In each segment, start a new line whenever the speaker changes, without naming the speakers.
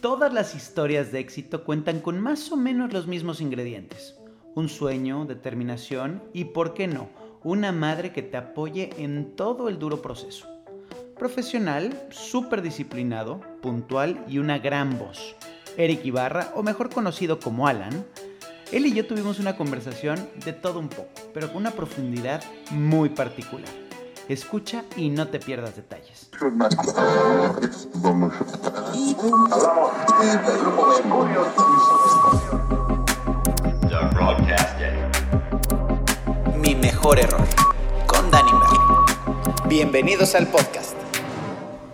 todas las historias de éxito cuentan con más o menos los mismos ingredientes. Un sueño, determinación y, ¿por qué no?, una madre que te apoye en todo el duro proceso. Profesional, súper disciplinado, puntual y una gran voz. Eric Ibarra, o mejor conocido como Alan, él y yo tuvimos una conversación de todo un poco, pero con una profundidad muy particular. Escucha y no te pierdas detalles. Mi mejor error, con Danny Merlin. Bienvenidos al podcast.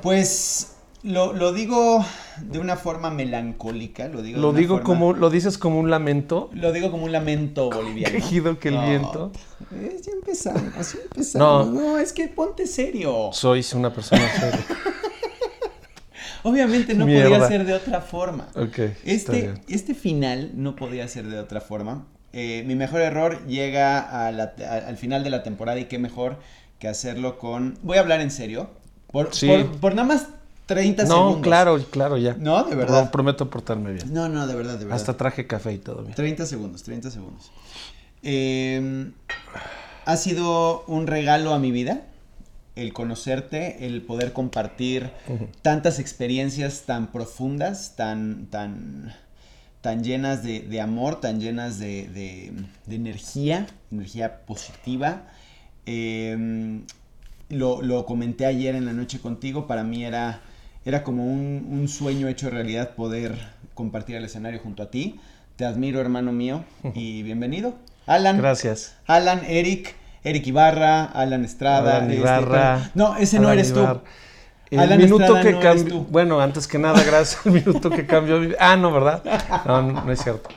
Pues lo, lo digo de una forma melancólica, lo digo.
Lo
de
digo
forma-
como, lo dices como un lamento.
Lo digo como un lamento boliviano.
Quejido que el
No,
viento.
eh, ya empezamos, así empezamos.
No.
No. es que ponte serio.
Sois una persona seria.
Obviamente no
Mierda.
podía ser de otra forma.
Ok. está
Este, este final no podía ser de otra forma. Eh, mi mejor error llega a la- a- al final de la temporada y qué mejor que hacerlo con... Voy a hablar en serio. Por,
Sí.
por, por nada más 30
No,
segundos.
claro, claro, ya.
No, de verdad.
Pro- prometo portarme bien.
No, no, de verdad, de verdad.
Hasta traje café y todo bien.
30 segundos, 30 segundos. Eh, ha sido un regalo a mi vida el conocerte, el poder compartir tantas experiencias tan profundas, tan, tan, tan llenas de, de amor, tan llenas de, de- de energía, energía positiva. Eh, lo, lo comenté ayer en la noche contigo, para mí era, era como un, un sueño hecho realidad poder compartir el escenario junto a ti. Te admiro, hermano mío, y bienvenido. Alan.
Gracias.
Alan, Eric, Eric Ibarra, Alan Estrada.
Alan
este,
Ibarra,
no, ese no
Alan
eres
Ibarra.
tú.
El
Alan
minuto
Estrada
que
no eres
cambió. Bueno, antes que nada, gracias al minuto que cambió. Ah, no, ¿verdad? No, no, no es cierto.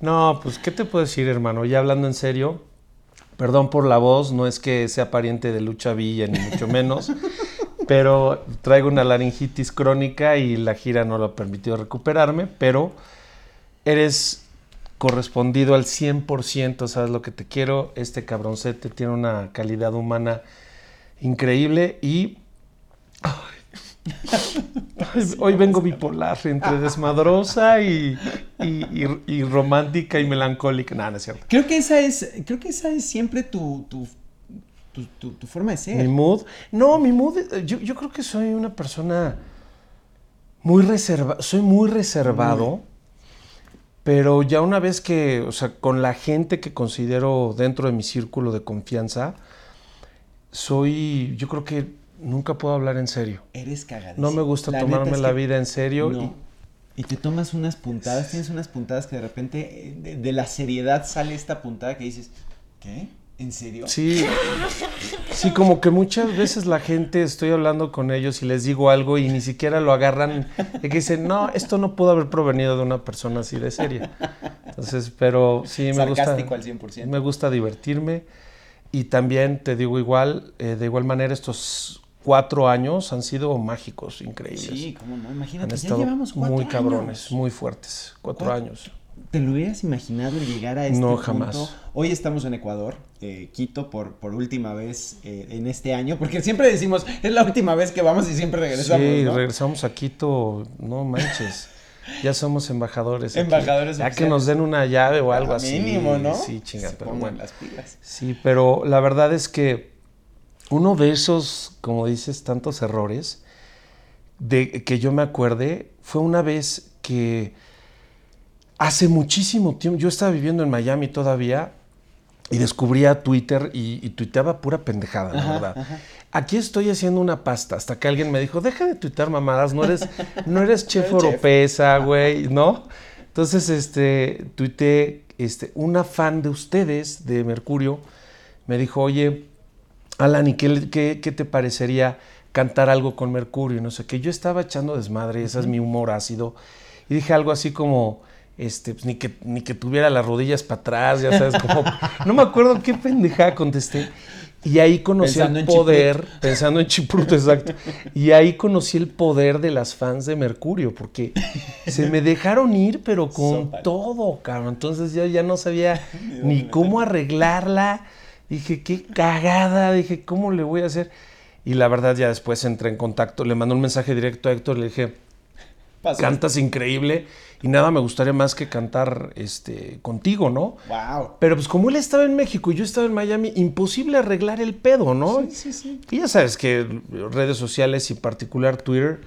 No, pues, ¿qué te puedo decir, hermano? Ya hablando en serio, perdón por la voz, no es que sea pariente de Lucha Villa, ni mucho menos, pero traigo una laringitis crónica y la gira no lo ha permitido recuperarme, pero eres correspondido al 100%, sabes lo que te quiero. Este cabroncete tiene una calidad humana increíble y hoy vengo bipolar, entre desmadrosa y, romántica y melancólica. No, no es cierto.
Creo que esa es, creo que esa es siempre tu, tu, tu- tu forma de ser.
Mi mood. No, mi mood, eh, yo, yo creo que soy una persona muy reservada. Soy muy reservado. Pero ya una vez que, o sea, con la gente que considero dentro de mi círculo de confianza, soy, yo creo que nunca puedo hablar en serio.
Eres cagadísimo.
No me gusta
La
tomarme
es
la vida en serio.
No. Y te tomas unas puntadas, tienes unas puntadas que de repente eh, de, de la seriedad sale esta puntada que dices, ¿qué? ¿En serio?
sí, sí, como que muchas veces la gente, estoy hablando con ellos y les digo algo y ni siquiera lo agarran, y que dicen, no, esto no pudo haber provenido de una persona así de seria. Entonces, pero sí me gusta.
Al 100%.
Me gusta divertirme y también te digo igual, eh, de igual manera estos cuatro años han sido mágicos, increíbles.
Sí, cómo no,
han
imagínate, ya
estado
llevamos cuatro
muy cabrones,
años.
muy fuertes, cuatro
Cuatro.
años.
¿Te lo hubieras imaginado llegar a este
No,
punto?
jamás.
Hoy estamos en Ecuador, eh, Quito, por, por última vez eh, en este año, porque siempre decimos, es la última vez que vamos y siempre regresamos,
sí,
¿no?
regresamos a Quito, no manches. Ya somos embajadores. aquí.
Embajadores
Ya que nos den una llave o algo así.
Mínimo, ¿no?
Sí, chinga,
Se
pero bueno.
las pilas.
Sí, pero la verdad es que uno de esos, como dices, tantos errores, de que yo me acuerde, fue una vez que hace muchísimo tiempo, yo estaba viviendo en Miami todavía y descubría Twitter y, y tuiteaba pura pendejada, la
Ajá,
verdad.
ajá.
Aquí estoy haciendo una pasta, hasta que alguien me dijo, deja de tuitear mamadas, no eres, no eres chef oropesa, güey, ¿no? Entonces, este, tuiteé, este, una fan de ustedes, de Mercurio, me dijo, oye, Alan, ¿y qué, qué- qué te parecería cantar algo con Mercurio? Y no sé qué. Yo estaba echando desmadre, ese es mi humor ácido. Y dije algo así como, este, pues, ni, que, ni que tuviera las rodillas para atrás, ya sabes, como, no me acuerdo qué pendejada contesté. Y ahí conocí
Pensando
el
en
poder, pensando en Chipruto, exacto. Y ahí conocí el poder de las fans de Mercurio, porque se me dejaron ir, pero con todo, cabrón. Entonces yo ya no sabía ni cómo arreglarla. Dije, qué cagada. Dije, ¿cómo le voy a hacer? Y la verdad, ya después entré en contacto, le mandé un mensaje directo a Héctor, le dije,
Pasó.
cantas increíble y nada me gustaría más que cantar este, contigo, ¿no?
Wow.
Pero pues como él estaba en México y yo estaba en Miami, imposible arreglar el pedo, ¿no?
Sí, sí, sí.
Y ya sabes que redes sociales y en particular Twitter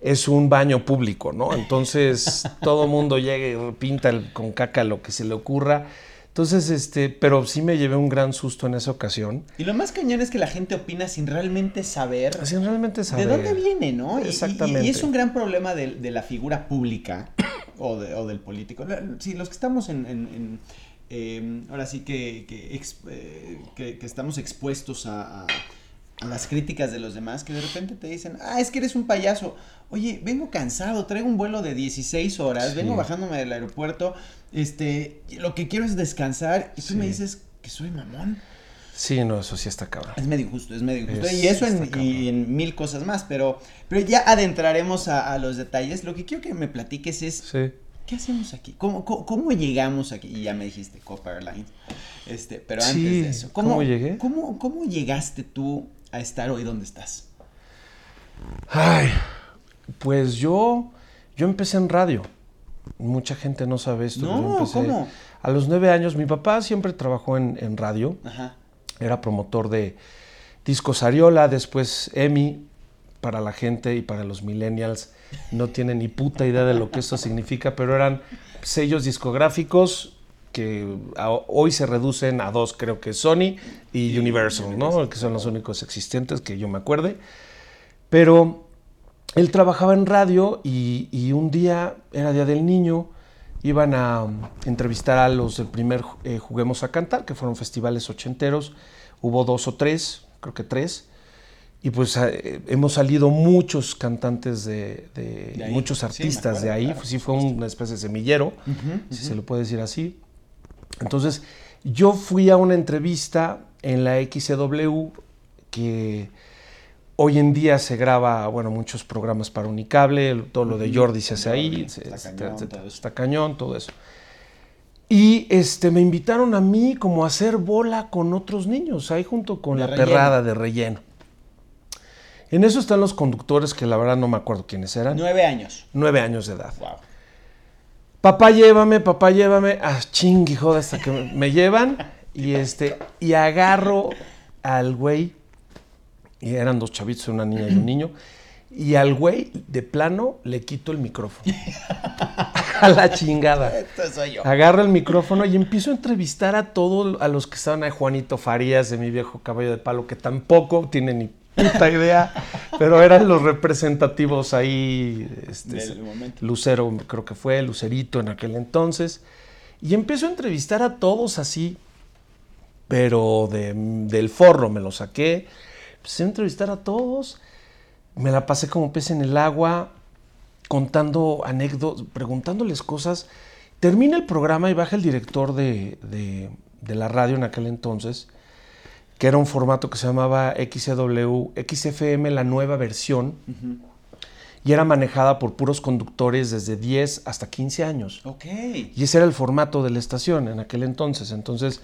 es un baño público, ¿no? Entonces todo mundo llega y pinta el- con caca lo que se le ocurra. Entonces, este, pero sí me llevé un gran susto en esa ocasión.
Y lo más cañón es que la gente opina sin realmente saber
Así realmente saber.
de dónde viene, ¿no? Y- y-
Exactamente.
Y, es un gran problema de, de la figura pública o, de- o del político. Sí, los que estamos en... en- en, eh, ahora sí que, que, ex- eh, que- que estamos expuestos a las críticas de los demás, que de repente te dicen, ah, es que eres un payaso. Oye, vengo cansado, traigo un vuelo de 16 horas,
Sí.
vengo bajándome del aeropuerto, este, lo que quiero es descansar, y tú
Sí.
me dices que soy mamón.
Sí, no, eso sí está cabrón.
Es medio injusto, es medio injusto.
Es-
y eso en, y en mil cosas más, pero, pero ya adentraremos a, a los detalles. Lo que quiero que me platiques es,
Sí.
¿qué hacemos aquí? ¿Cómo, cómo, cómo llegamos aquí? Y ya me dijiste Copa Airlines. Este, pero antes de eso,
¿cómo llegué?
¿cómo, ¿Cómo llegaste tú a estar hoy donde estás?
Ay, pues yo, yo empecé en radio. Mucha gente no sabe esto. pero yo
No,
empecé
¿cómo?
A los nueve años, mi papá siempre trabajó en, en radio.
Ajá.
Era promotor de Discos Ariola, después EMI, para la gente y para los millennials. No tienen ni puta idea de lo que esto significa, pero eran sellos discográficos que hoy se reducen a dos, creo que Sony y Universal, ¿no? Que son los únicos existentes que yo me acuerde. Pero él trabajaba en radio y, y un día, era Día del Niño, iban a um, entrevistar a los del primer eh, Juguemos a Cantar, que fueron festivales ochenteros. Hubo dos o tres, creo que tres. Y pues eh, hemos salido muchos cantantes de, de-
De ahí.
muchos
Sí,
artistas de ahí.
claro,
sí fue una especie de semillero, si se lo puede decir así. Entonces, yo fui a una entrevista en la XCW que hoy en día se graba, bueno, muchos programas para Unicable, todo lo de Jordi se hace ahí,
Está cañón, todo
está cañón, todo eso. Y este, me invitaron a mí como a hacer bola con otros niños, ahí junto con
De
la
relleno.
perrada de relleno. En eso están los conductores que la verdad no me acuerdo quiénes eran.
Nueve años.
Nueve años de edad.
Wow.
Papá, llévame, papá, llévame. Ah, chingui, joder, hasta que me, me llevan. Y este, y agarro al güey. Y eran dos chavitos, una niña y un niño. Y al güey, de plano, le quito el micrófono. a la chingada.
Esto soy yo.
Agarro el micrófono y empiezo a entrevistar a todos, a los que estaban ahí, Juanito Farías, de mi viejo caballo de palo, que tampoco tiene ni puta idea, pero eran los representativos ahí. Este. Lucero, creo que fue, Lucerito en aquel entonces. Y empiezo a entrevistar a todos así, pero de- del forro me lo saqué. Empecé a entrevistar a todos. Me la pasé como pez en el agua, contando anécdotas, preguntándoles cosas. Termina el programa y baja el director de, de- de la radio en aquel entonces, que era un formato que se llamaba XCW, XFM, la nueva versión, y era manejada por puros conductores desde 10 hasta 15 años.
Ok.
Y ese era el formato de la estación en aquel entonces. Entonces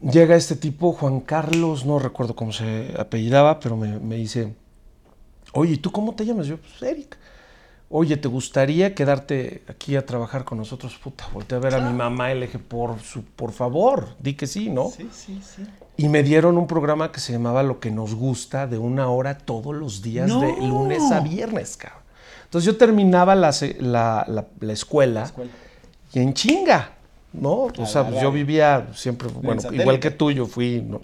llega este tipo, Juan Carlos, no recuerdo cómo se apellidaba, pero me, me dice, oye, ¿y tú cómo te llamas? Yo, pues Eric. Oye, ¿te gustaría quedarte aquí a trabajar con nosotros? Puta, volteé a ver a mi mamá y le dije, por, su, por favor, di que sí, ¿no?
Sí, sí, sí.
Y me dieron un programa que se llamaba Lo que nos gusta, de una hora todos los días,
¡No!
de lunes a viernes, cabrón. Entonces yo terminaba la, la- la- la escuela
Escuela.
y en chinga, ¿no? O sea, pues yo vivía siempre, bueno,
satélite.
igual que tú, yo fui ¿no?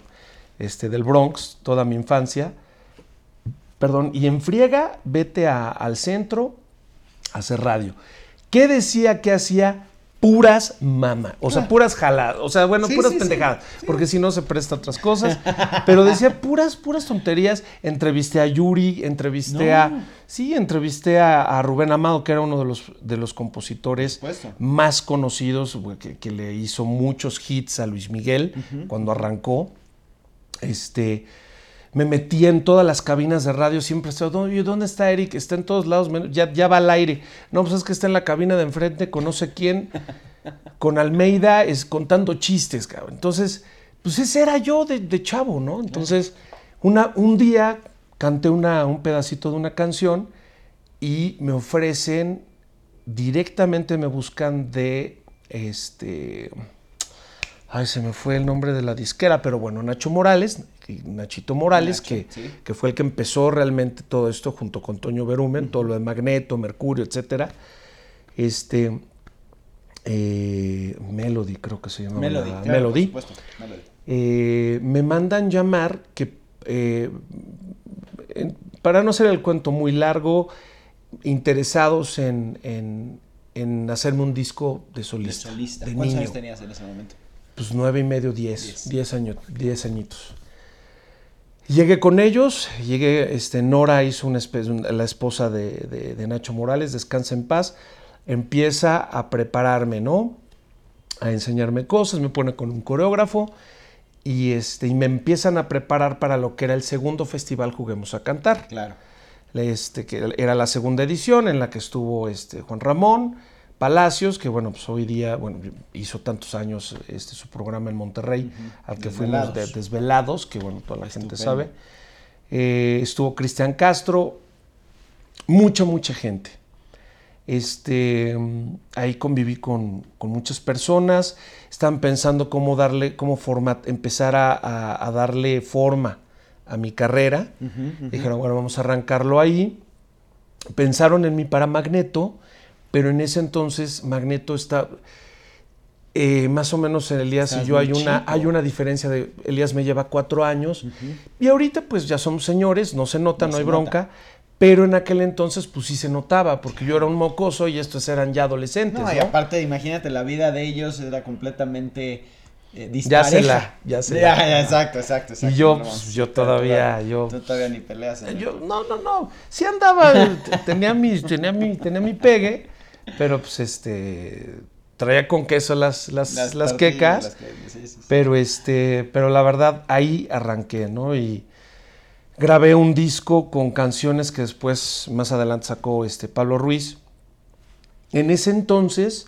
este, del Bronx toda mi infancia. Perdón, y en friega, vete a- al centro hacer radio. ¿Qué decía que hacía? Puras mama, o sea, puras jaladas, o sea, bueno,
Sí,
puras
sí,
pendejadas,
sí.
porque si no se presta otras cosas, pero decía puras, puras tonterías. Entrevisté a Yuri, entrevisté
No.
a, sí, entrevisté a, a Rubén Amado, que era uno de los, de los compositores más conocidos, que le hizo muchos hits a Luis Miguel cuando arrancó. Este, me metí en todas las cabinas de radio, siempre estaba, "Oye, ¿dónde está Eric? Está en todos lados, ya, va al aire. No, pues es que está en la cabina de enfrente con no sé quién, con Almeida, es contando chistes, cabrón. Entonces, pues ese era yo de, chavo, ¿no? Entonces, una, un día canté un pedacito de una canción y me ofrecen, directamente me buscan de, este, ay, se me fue el nombre de la disquera, pero bueno, Nacho Morales, Nachito Morales,
Nacho,
que,
sí.
que fue el que empezó realmente todo esto junto con Toño Berumen, todo lo de Magneto, Mercurio, etcétera. Este, eh, Melody creo que se llama.
Melody.
la-
claro,
Melody.
por supuesto, Melody.
Eh, me mandan llamar que, eh, para no hacer el cuento muy largo, interesados en, en- en hacerme un disco de
De
solista.
solista.
de
¿Cuántos
niño.
años tenías en ese momento?
Pues nueve y medio, diez.
Diez.
Diez, años, diez añitos. Llegué con ellos, llegué, este, Nora hizo una la esposa de, de- de Nacho Morales, descansa en paz, empieza a prepararme, ¿no? A enseñarme cosas, me pone con un coreógrafo y, este, y me empiezan a preparar para lo que era el segundo festival Juguemos a Cantar
Claro.
este, que era la segunda edición en la que estuvo este, Juan Ramón Palacios, que bueno, pues hoy día, bueno, hizo tantos años este, su programa en Monterrey, al que fuimos de
Desvelados.
Que bueno, toda la gente sabe. Eh, estuvo Cristian Castro, mucha, mucha gente. Este, ahí conviví con, con muchas personas, estaban pensando cómo darle, cómo format, empezar a, a- a darle forma a mi carrera. Dijeron, bueno, vamos a arrancarlo ahí. Pensaron en mí para Magneto, pero en ese entonces Magneto está, eh, más o menos en Elías
Estás
y yo hay una,
chico.
hay una diferencia de, Elías me lleva cuatro años y ahorita pues ya somos señores, no se nota,
No
no, hay bronca, pero en aquel entonces pues sí se notaba, porque yo era un mocoso y estos eran ya adolescentes,
No,
¿no?
y aparte, imagínate, la vida de ellos era completamente eh,
Ya se la- ya se
Ya,
la-
ya, exacto, exacto, exacto.
Y yo,
no
pues, yo todavía, yo-
Tú todavía ni peleas. en el-
Yo, no, no, no. Sí andaba, tenía mi, tenía mi, tenía mi pegue, pero pues este traía con queso las, las, quecas.
las que- sí, sí, sí.
Pero este, pero la verdad, ahí arranqué, ¿no? Y grabé un disco con canciones que después, más adelante, sacó este Pablo Ruiz. En ese entonces,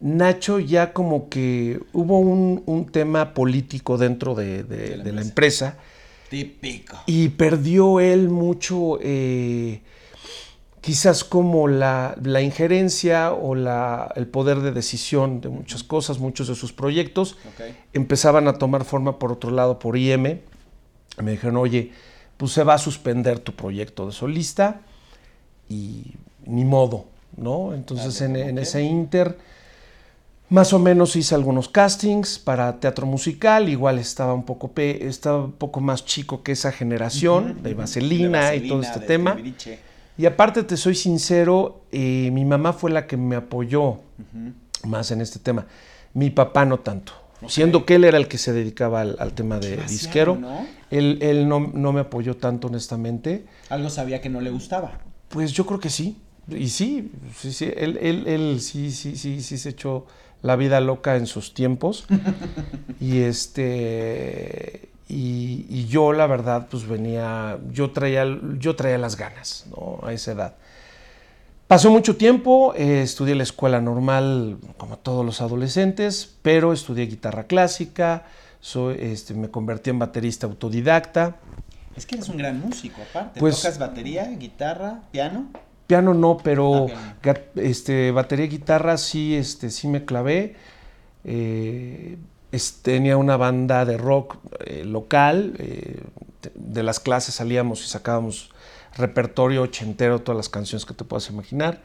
Nacho ya como que hubo un, un tema político dentro de, de-
De la
de la
empresa.
empresa.
Típico.
Y perdió él mucho, eh, quizás como la, la injerencia o la, el poder de decisión de muchas cosas, muchos de sus proyectos empezaban a tomar forma por otro lado por IM. Me dijeron, oye, pues se va a suspender tu proyecto de solista y ni modo, ¿no? Entonces
Dale,
en, ese inter, más o menos hice algunos castings para teatro musical, igual estaba un poco, pe- estaba un poco más chico que esa generación de. Vaselina
De
y todo este tema. Y aparte, te soy sincero, eh, mi mamá fue la que me apoyó más en este tema. Mi papá no tanto. Siendo que él era el que se dedicaba al, al tema de
Demasiado,
disquero.
¿no?
Él, él no, no me apoyó tanto, honestamente.
Algo sabía que no le gustaba.
Pues yo creo que sí. Y sí, sí, sí. Él, él, él sí, sí, sí, sí se echó la vida loca en sus tiempos. y este. Y, y yo, la verdad, pues venía. Yo traía, yo traía las ganas, ¿no? A esa edad. Pasó mucho tiempo, eh, estudié la escuela normal como todos los adolescentes, pero estudié guitarra clásica, soy, este, me convertí en baterista autodidacta.
Es que eres un gran músico, aparte.
Pues-
Tocas batería, guitarra, piano.
Piano no, pero
Ah, piano.
este, batería y guitarra sí, este, sí me clavé. Eh, es- tenía una banda de rock eh, local, eh, de las clases salíamos y sacábamos repertorio ochentero, todas las canciones que te puedas imaginar.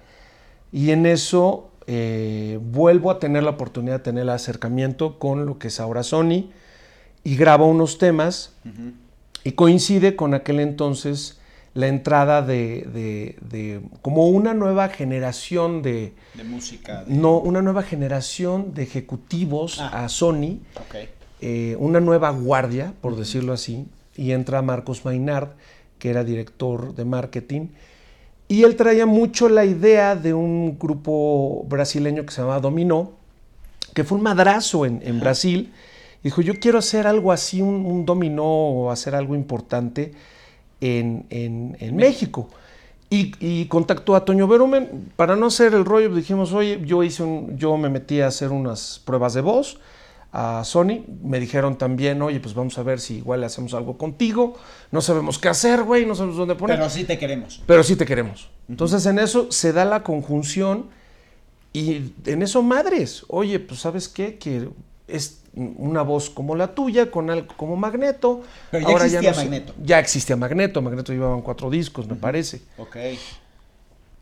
Y en eso eh, vuelvo a tener la oportunidad de tener el acercamiento con lo que es ahora Sony y grabo unos temas y coincide con aquel entonces la entrada de, de- de como una nueva generación de,
De música. de-
no, una nueva generación de ejecutivos
Ah.
a Sony, eh, una nueva guardia, por decirlo así, y entra Marcos Maynard, que era director de marketing, y él traía mucho la idea de un grupo brasileño que se llamaba Dominó, que fue un madrazo en, en Brasil. Dijo, yo quiero hacer algo así, un, un dominó o hacer algo importante en, en- en México. Y, y contactó a Toño Berumen. Para no hacer el rollo, dijimos, oye, yo, hice un, yo me metí a hacer unas pruebas de voz a Sony. Me dijeron también, oye, pues vamos a ver si igual le hacemos algo contigo. No sabemos qué hacer, güey, no sabemos dónde poner.
Pero sí te queremos.
Pero sí te queremos. Entonces en eso se da la conjunción y en eso madres, oye, pues sabes qué, que es una voz como la tuya, con algo como Magneto.
Pero ya existía Magneto.
Ya existía Magneto, Magneto llevaban cuatro discos, me parece.
Ok.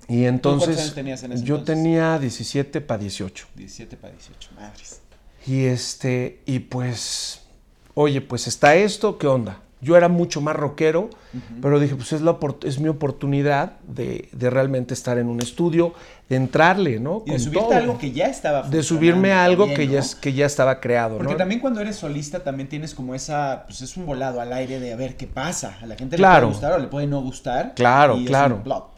Y entonces
cuántos años tenías en ese
yo
entonces?
tenía 17 para 18.
17 para 18, madres.
Y este, y pues, oye, pues está esto, ¿qué onda? Yo era mucho más rockero, pero dije, pues es, la, es mi oportunidad de, de realmente estar en un estudio, de entrarle, ¿no?
Y de
Con
subirte
todo.
a algo que ya estaba
De subirme a algo que, ya, estaba creado,
Porque
¿no?
también cuando eres solista también tienes como esa, pues es un volado al aire de a ver qué pasa. A la gente
Claro.
le puede gustar o le puede no gustar.
Claro,
y es
claro.
un plot.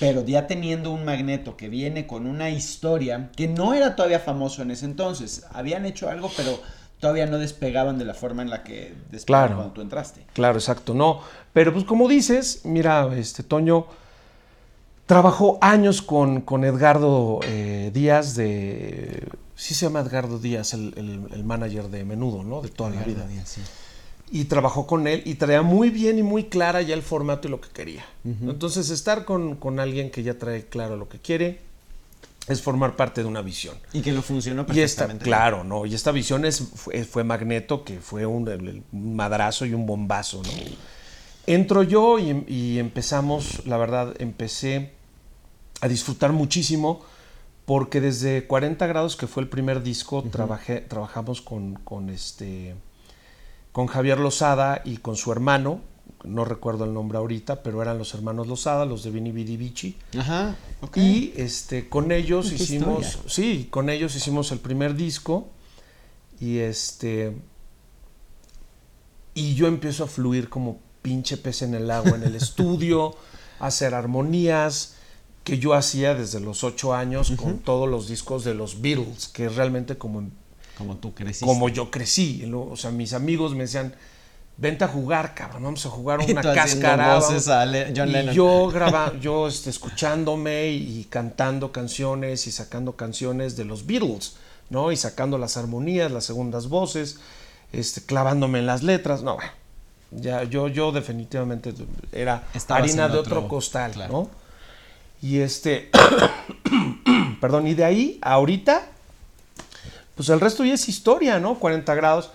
Pero ya teniendo un magneto que viene con una historia que no era todavía famoso en ese entonces. Habían hecho algo, pero todavía no despegaban de la forma en la que despegaban
Claro.
cuando tú entraste.
Claro, exacto, no. Pero pues como dices, mira, este Toño trabajó años con, con Edgardo eh, Díaz de... Sí se llama Edgardo Díaz, el, el- el manager de Menudo, ¿no? De toda la vida. Y trabajó con él y traía muy bien y muy clara ya el formato y lo que quería. Entonces estar con, con alguien que ya trae claro lo que quiere es formar parte de una visión.
Y que lo funcionó
Y esta,
perfectamente.
claro, ¿no? Y esta visión es, fue, fue Magneto, que fue un, madrazo y un bombazo, ¿no? Entro yo y, y empezamos, la verdad, empecé a disfrutar muchísimo porque desde 40 grados, que fue el primer disco, trabajé, trabajamos con, con, este, con Javier Lozada y con su hermano, no recuerdo el nombre ahorita, pero eran los hermanos Lozada, los de Vini Vidi Vici.
Ajá, ok.
Y este, con ellos hicimos,
historia.
sí, con ellos hicimos el primer disco y este, y yo empiezo a fluir como pinche pez en el agua en el estudio, a hacer armonías que yo hacía desde los ocho años con todos los discos de los Beatles, que es realmente como,
Como tú creciste.
como yo crecí, o sea, mis amigos me decían, vente a jugar, cabrón, vamos a jugar una cáscara.
voces a
y
Lennon.
yo graba, yo este, escuchándome y cantando canciones y sacando canciones de los Beatles, ¿no? Y sacando las armonías, las segundas voces, este, clavándome en las letras, no, bueno, ya yo, yo definitivamente era
Estabas
harina de
otro-
otro costal,
claro.
¿no? Y este, perdón, y de ahí a ahorita, pues el resto ya es historia, ¿no? 40 grados.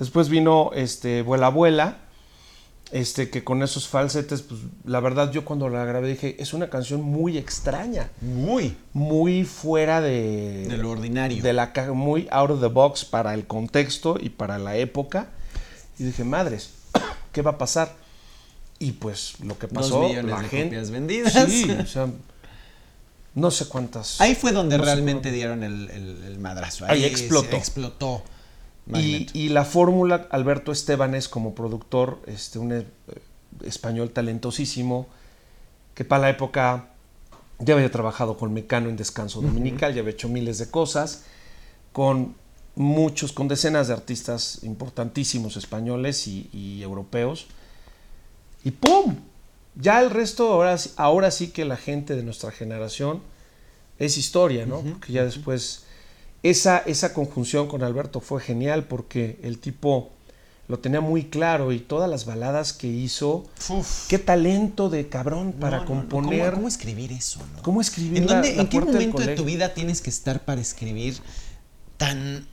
Después vino este Vuela Abuela, este que con esos falsetes, pues la verdad yo cuando la grabé dije, es una canción muy extraña,
Muy.
muy fuera de
De lo ordinario.
de la muy out of the box para el contexto y para la época. Y dije, madres, ¿qué va a pasar? Y pues lo que
Dos
pasó,
millones
la
de
gente,
copias vendidas.
Sí, o sea, no sé cuántas.
Ahí fue donde
no
realmente dieron el, el- el madrazo.
Ahí
se
explotó.
explotó.
Y, la fórmula, Alberto Estebanes como productor, este, un eh, español talentosísimo, que para la época ya había trabajado con Mecano en Descanso Dominical, ya había hecho miles de cosas, con muchos, con decenas de artistas importantísimos españoles y, y europeos. Y ¡pum! Ya el resto, ahora, ahora sí que la gente de nuestra generación es historia, ¿no? Porque ya después esa, esa conjunción con Alberto fue genial porque el tipo lo tenía muy claro y todas las baladas que hizo,
Uf.
qué talento de cabrón para
No, no, no,
componer.
¿Cómo, cómo escribir eso? no?
¿Cómo escribir
¿En,
la-
dónde-
la
¿en qué momento de tu vida tienes que estar para escribir tan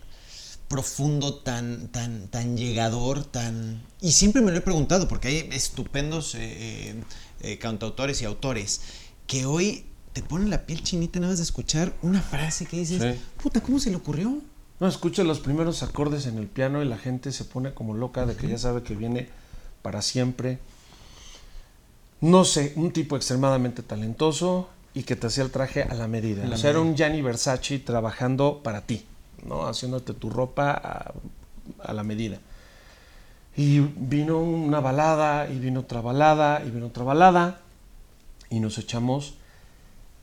profundo, tan, tan, tan llegador, tan... Y siempre me lo he preguntado, porque hay estupendos eh, eh, eh, cantautores y autores que hoy te ponen la piel chinita nada más de escuchar una frase que dices,
Sí.
puta, ¿cómo se le ocurrió?
No, escucha los primeros acordes en el piano y la gente se pone como loca de que ya sabe que viene para siempre. No sé, un tipo extremadamente talentoso y que te hacía el traje a la medida.
La
o sea, era un Gianni Versace trabajando para ti, ¿no? Haciéndote tu ropa a, a la medida. Y vino una balada, y vino otra balada, y vino otra balada, y nos echamos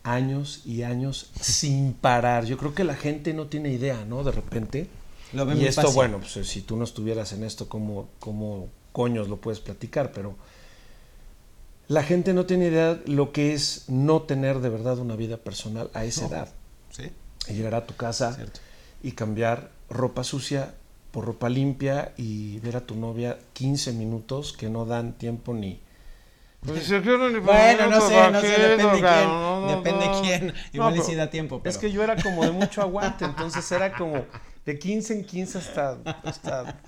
años y años sin parar. Yo creo que la gente no tiene idea, ¿no? De repente.
Lo
y esto,
fácil.
bueno, pues si tú no estuvieras en esto, ¿cómo, ¿cómo coños lo puedes platicar? Pero la gente no tiene idea lo que es no tener de verdad una vida personal a esa edad.
Sí,
Y llegar a tu casa
cierto.
y cambiar ropa sucia por ropa limpia y ver a tu novia 15 minutos que no dan tiempo ni, Pues yo quiero ni
Bueno, no sé, no sé, depende quién.
no,
depende quién. Igual sí da tiempo, pero...
Es que yo era como de mucho aguante, entonces era como de 15 en 15 hasta, hasta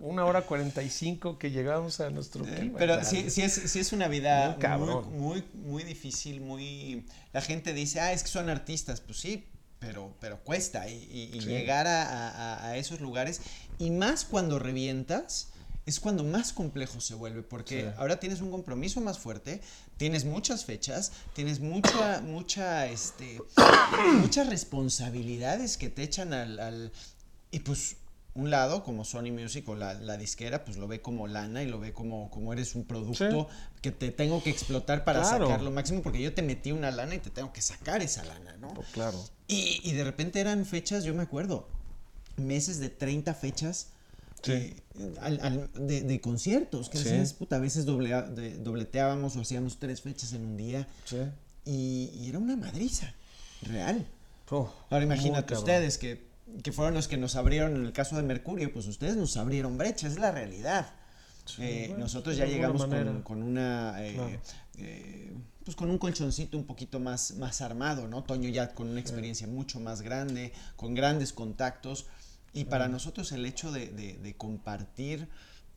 una hora 45 que llegábamos a nuestro
Eh,
clima.
Pero sí, sí, es, sí es una vida
Muy
muy, muy, muy difícil, muy... La gente dice, ah, es que son artistas. Pues sí, pero, pero cuesta. Y, y- y
Sí.
llegar a, a- a esos lugares, y más cuando revientas, es cuando más complejo se vuelve, porque
Sí.
ahora tienes un compromiso más fuerte, tienes muchas fechas, tienes mucha, mucha, este, muchas responsabilidades que te echan al, al- y pues un lado como Sony Music o la, la disquera pues lo ve como lana y lo ve como, como eres un producto que te tengo que explotar para
Claro.
sacar lo máximo porque yo te metí una lana y te tengo que sacar esa lana, ¿no?
Pues claro.
Y, y de repente eran fechas, yo me acuerdo, meses de 30 fechas
Sí.
eh, al- al- de, de conciertos, que
Sí.
decías, puta, a veces de- dobleteábamos o hacíamos tres fechas en un día
Sí.
y, y era una madriza, real.
Oh,
Ahora imagínate ustedes que, que fueron los que nos abrieron en el caso de Mercurio, pues ustedes nos abrieron brecha, es la realidad. Eh,
bueno,
nosotros ya llegamos con, una eh,
Claro.
eh, pues con un colchoncito un poquito más, más armado, ¿no? Toño ya con una experiencia mucho más grande, con grandes contactos. Y para nosotros el hecho de, de- de compartir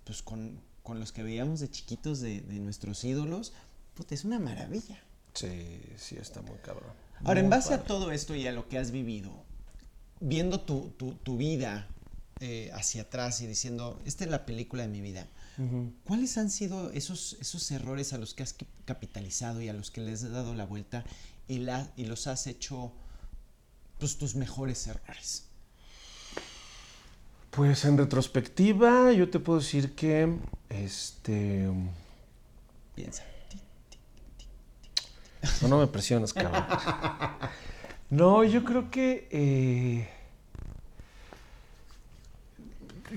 pues con, con los que veíamos de chiquitos de, de nuestros ídolos, puta, es una maravilla.
Sí, sí, está muy cabrón.
Ahora, en base a todo esto y a lo que has vivido, viendo tu, tu- tu vida eh, hacia atrás y diciendo, esta es la película de mi vida. ¿cuáles han sido esos, esos errores a los que has cap- capitalizado y a los que les has dado la vuelta y, la, y los has hecho pues, tus mejores errores?
Pues en retrospectiva, yo te puedo decir que este.
Piensa.
No, no me presiones, cabrón. No, yo creo que. eh,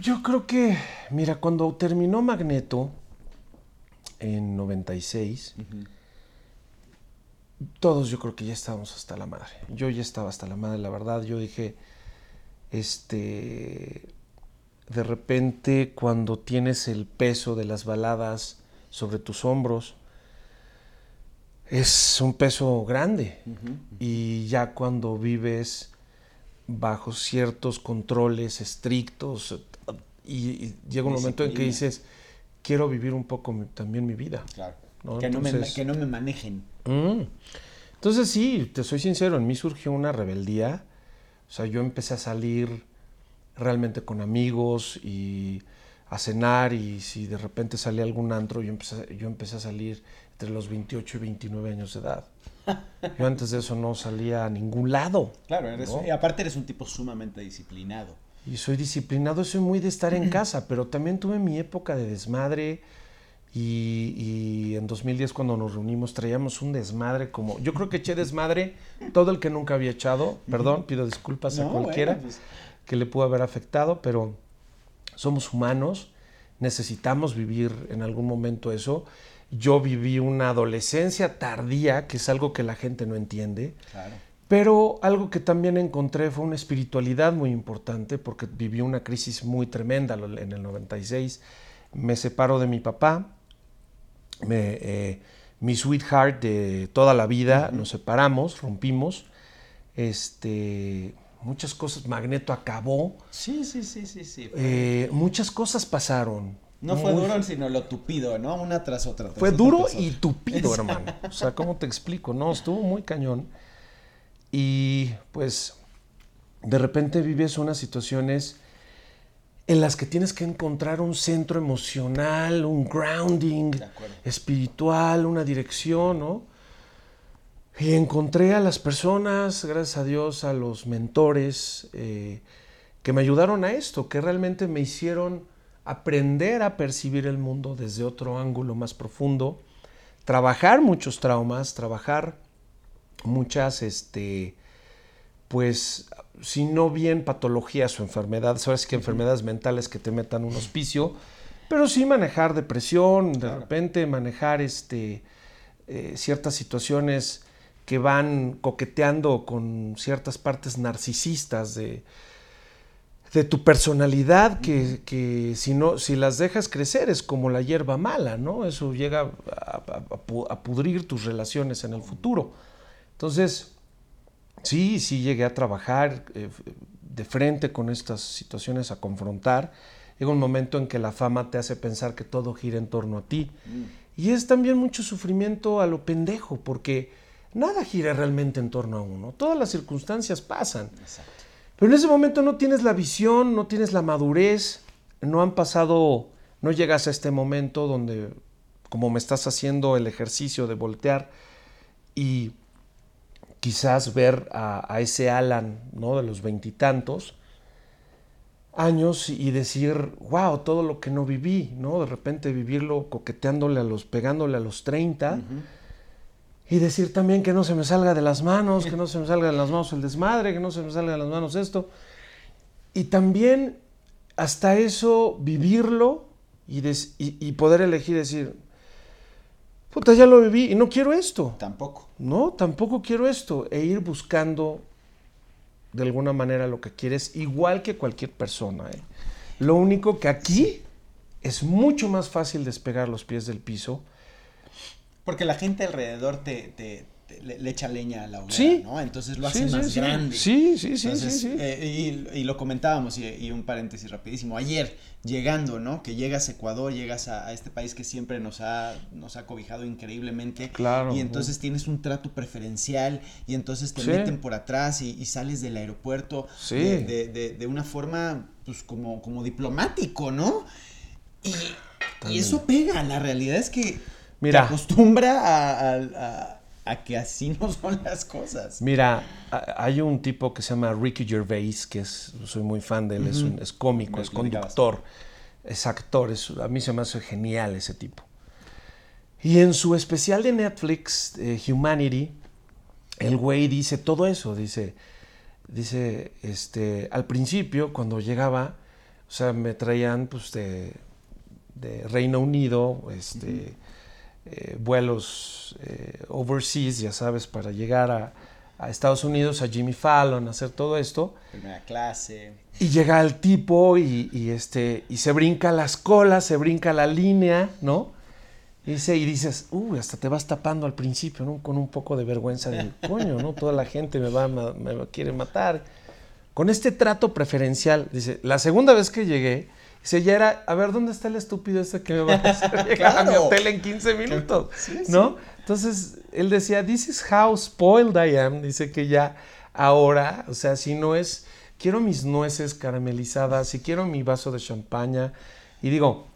yo creo que. Mira, cuando terminó Magneto en 96, todos yo creo que ya estábamos hasta la madre. Yo ya estaba hasta la madre, la verdad. Yo dije. Este. De repente, cuando tienes el peso de las baladas sobre tus hombros, es un peso grande. Y ya cuando vives bajo ciertos controles estrictos y, y llega un momento en que dices, quiero vivir un poco mi- también mi vida.
Claro.
¿no?
Que, no me, que no me manejen.
Mm. Entonces sí, te soy sincero, en mí surgió una rebeldía. O sea, yo empecé a salir realmente con amigos y a cenar y si de repente salía algún antro, yo empecé, yo empecé a salir entre los 28 y 29 años de edad. Yo antes de eso no salía a ningún lado.
Claro, eres,
¿no?
y aparte eres un tipo sumamente disciplinado.
Y soy disciplinado, soy muy de estar en casa, pero también tuve mi época de desmadre. Y, y en 2010 cuando nos reunimos traíamos un desmadre como... Yo creo que eché desmadre todo el que nunca había echado. Perdón, pido disculpas a
No,
cualquiera
bueno, pues.
Que le pudo haber afectado, pero somos humanos, necesitamos vivir en algún momento eso. Yo viví una adolescencia tardía, que es algo que la gente no entiende.
Claro.
Pero algo que también encontré fue una espiritualidad muy importante porque viví una crisis muy tremenda en el 96. Me separo de mi papá, me, eh, mi sweetheart de toda la vida, nos separamos, rompimos. Este, muchas cosas, Magneto acabó,
Sí, sí, sí, sí, sí.
eh, muchas cosas pasaron.
No fue
Muy-
duro, sino lo tupido, ¿no? Una tras otra. tras
Fue
otra,
duro
tras
y tupido, hermano. O sea, ¿cómo te explico? No, estuvo muy cañón. Y pues de repente vives unas situaciones en las que tienes que encontrar un centro emocional, un grounding espiritual, una dirección, ¿no? Y encontré a las personas, gracias a Dios, a los mentores eh, que me ayudaron a esto, que realmente me hicieron aprender a percibir el mundo desde otro ángulo más profundo, trabajar muchos traumas, trabajar muchas, este, pues, si no bien patologías o enfermedades, sabes que enfermedades mentales que te metan un hospicio, pero sí manejar depresión, de repente manejar este, eh, ciertas situaciones que van coqueteando con ciertas partes narcisistas de, de tu personalidad que, que, si no si las dejas crecer es como la hierba mala, ¿no? Eso llega a, a pudrir tus relaciones en el futuro. Entonces, sí, sí llegué a trabajar eh, de frente con estas situaciones, a confrontar. Llega un momento en que la fama te hace pensar que todo gira en torno a ti. Mm. Y es también mucho sufrimiento a lo pendejo, porque nada gira realmente en torno a uno. Todas las circunstancias pasan. Exacto. Pero en ese momento no tienes la visión, no tienes la madurez, no han pasado, no llegas a este momento donde, como me estás haciendo el ejercicio de voltear y quizás ver a, ese Alan, ¿no? De los veintitantos años y decir, wow, todo lo que no viví, ¿no? De repente vivirlo coqueteándole a los, pegándole a los 30. Y decir también que no se me salga de las manos, que no se me salga de las manos el desmadre, que no se me salga de las manos esto. Y también hasta eso vivirlo y, y, poder elegir decir, puta, ya lo viví y no quiero esto.
Tampoco.
No, tampoco quiero esto. E ir buscando de alguna manera lo que quieres, igual que cualquier persona. ¿eh? Lo único que aquí es mucho más fácil despegar los pies del piso
porque la gente alrededor te, le, echa leña a la hoguera, ¿no? Entonces lo hace más grande.
Sí, sí, sí, sí.
Eh, y, lo comentábamos, y, un paréntesis rapidísimo. Ayer, llegando, ¿no? Que llegas a Ecuador, llegas a, este país que siempre nos ha, nos ha cobijado increíblemente.
Claro.
Y entonces tienes un trato preferencial, y entonces te meten por atrás y, sales del aeropuerto de, de, de, una forma, pues, como, como diplomático, ¿no? Y, y eso pega. La realidad es que Mira, te acostumbra a, que así no son las cosas.
Mira, hay un tipo que se llama Ricky Gervais, que es, soy muy fan de él, es, un, es cómico, es conductor, es actor, es, a mí se me hace genial ese tipo. Y en su especial de Netflix, eh, Humanity, el güey dice todo eso, dice, dice, este, al principio cuando llegaba, o sea, me traían pues de, de Reino Unido, este, eh, vuelos eh, overseas, ya sabes, para llegar a, Estados Unidos, a Jimmy Fallon, hacer todo esto.
Primera clase.
Y llega el tipo y, este, y se brinca las colas, se brinca la línea, ¿no? Y, dice, y dices, uy, hasta te vas tapando al principio, ¿no? Con un poco de vergüenza de, coño, ¿no? Toda la gente me va, me, me quiere matar. Con este trato preferencial, dice, la segunda vez que llegué, Dice, ya era, a ver, ¿dónde está el estúpido ese que me va a hacer llegar a mi hotel en 15 minutos? ¿No? Entonces, él decía, this is how spoiled I am. Dice que ya ahora, o sea, si no es, quiero mis nueces caramelizadas, si quiero mi vaso de champaña. Y digo,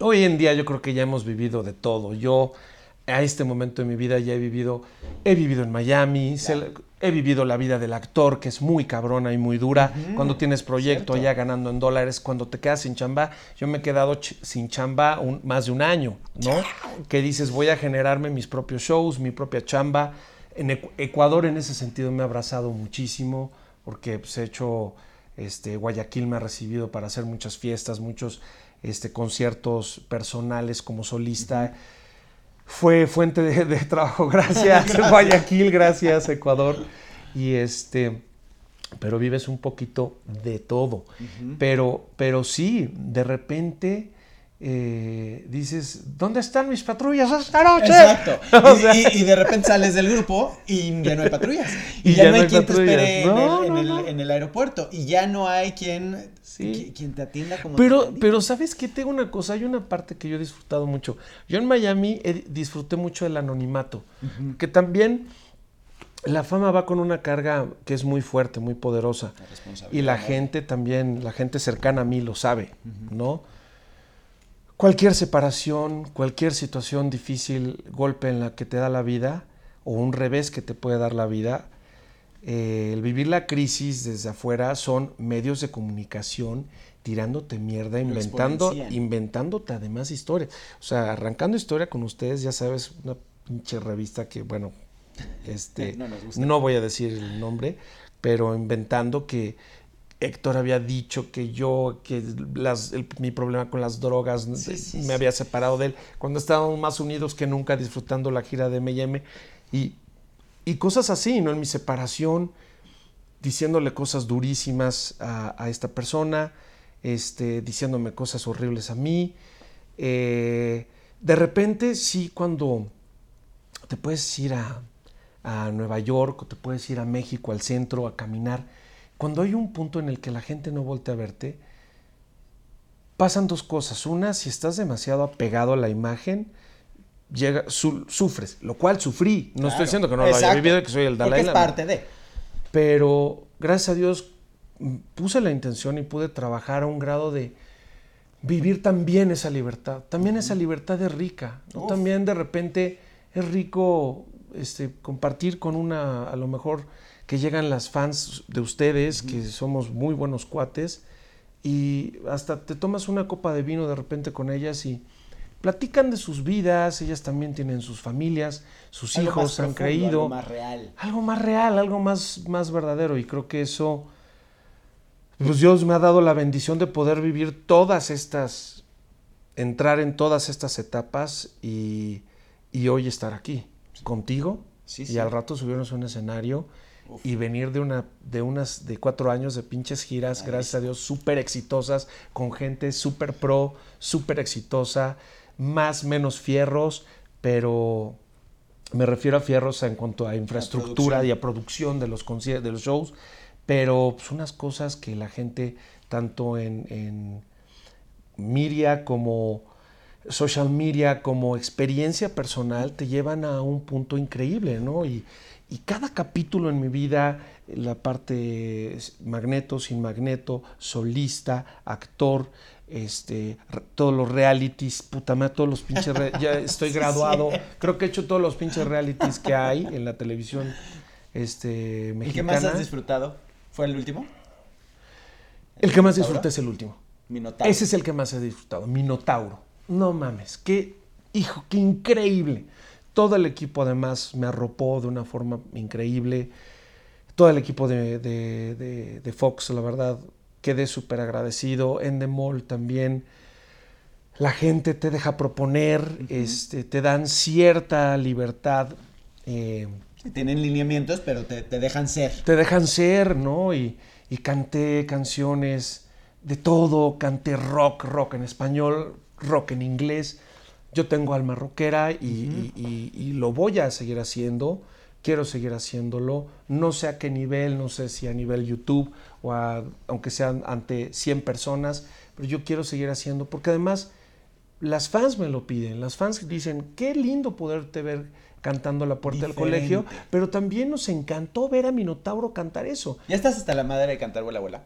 hoy en día yo creo que ya hemos vivido de todo. Yo a este momento de mi vida ya he vivido, he vivido en Miami, he vivido la vida del actor, que es muy cabrona y muy dura. cuando tienes proyecto ya ganando en dólares, cuando te quedas sin chamba, yo me he quedado sin chamba más de un año, ¿no? Que dices, voy a generarme mis propios shows, mi propia chamba. En Ecuador en ese sentido me ha abrazado muchísimo, porque pues, he hecho, este, Guayaquil me ha recibido para hacer muchas fiestas, muchos este, conciertos personales como solista fue fuente de, trabajo. Gracias, Guayaquil, gracias, Ecuador. Y este, pero vives un poquito de todo. pero, pero sí, de repente eh, dices, ¿dónde están mis patrullas esta noche?
Exacto. y, de repente sales del grupo y ya no hay patrullas. Y, ya, no hay, quien te espere en, el, aeropuerto. Y ya no hay quien, quien te atienda como
Pero, pero ¿sabes qué? Tengo una cosa, hay una parte que yo he disfrutado mucho. Yo en Miami disfruté mucho del anonimato, que también la fama va con una carga que es muy fuerte, muy poderosa. y la gente también, la gente cercana a mí lo sabe, ¿no? Cualquier separación, cualquier situación difícil, golpe en la que te da la vida, o un revés que te puede dar la vida, eh, el vivir la crisis desde afuera son medios de comunicación tirándote mierda, inventando, inventándote además historias. O sea, arrancando historia con ustedes, ya sabes, una pinche revista que, bueno, este, no voy a decir el nombre, pero inventando que Héctor había dicho que yo, que mi problema con las drogas me había separado de él, cuando estábamos más unidos que nunca disfrutando la gira de M&M y, y cosas así, ¿no? En mi separación. diciéndole cosas durísimas a, esta persona, este, diciéndome cosas horribles a mí. Eh, de repente, sí, cuando te puedes ir a, a Nueva York o te puedes ir a México, al centro, a caminar, cuando hay un punto en el que la gente no voltea a verte, pasan dos cosas. Una, si estás demasiado apegado a la imagen, llega, sufres, lo cual sufrí. No estoy diciendo que no lo haya vivido que soy el Dalai
Lama. es parte de.
Pero gracias a Dios puse la intención y pude trabajar a un grado de vivir también esa libertad. También esa libertad es rica. También de repente es rico este, compartir con una, a lo mejor que llegan las fans de ustedes, que somos muy buenos cuates, y hasta te tomas una copa de vino de repente con ellas y platican de sus vidas, ellas también tienen sus familias, sus hijos han creído. Algo
más real.
Algo más real, algo más, más verdadero. Y creo que eso, pues Dios me ha dado la bendición de poder vivir todas estas, entrar en todas estas etapas y, y hoy estar aquí contigo. Y al rato subirnos a un escenario y venir de una de unas de cuatro años de pinches giras, gracias a Dios, súper exitosas, con gente súper pro, súper exitosa, más, menos fierros, pero me refiero a fierros en cuanto a infraestructura y a producción de los, de los shows, pero pues, unas cosas que la gente, tanto en, en Miria como social media, como experiencia personal, te llevan a un punto increíble, ¿no? Y, y cada capítulo en mi vida, la parte magneto, sin magneto, solista, actor, este, todos los realities, puta madre, todos los pinches, ya estoy graduado, creo que he hecho todos los pinches realities que hay en la televisión este, mexicana. ¿El
que más has disfrutado? ¿Fue el último?
El, que más disfruté es el último. Minotauro. Ese es el que más he disfrutado, Minotauro. No mames, qué, hijo, qué increíble. Todo el equipo además me arropó de una forma increíble. Todo el equipo de, de, de Fox, la verdad, quedé súper agradecido. Endemol también. La gente te deja proponer, este, te dan cierta libertad.
Eh, tienen lineamientos, pero te, dejan ser.
Te dejan ser, ¿no? Y, canté canciones de todo, canté rock, rock en español, rock en inglés. Yo tengo alma rockera y, y, lo voy a seguir haciendo. Quiero seguir haciéndolo. No sé a qué nivel, no sé si a nivel YouTube o aunque sean ante 100 personas, pero yo quiero seguir haciendo, porque además las fans me lo piden, las fans dicen, qué lindo poderte ver cantando la puerta del colegio, pero también nos encantó ver a Minotauro cantar eso.
¿Ya estás hasta la madre de cantar abuela abuela?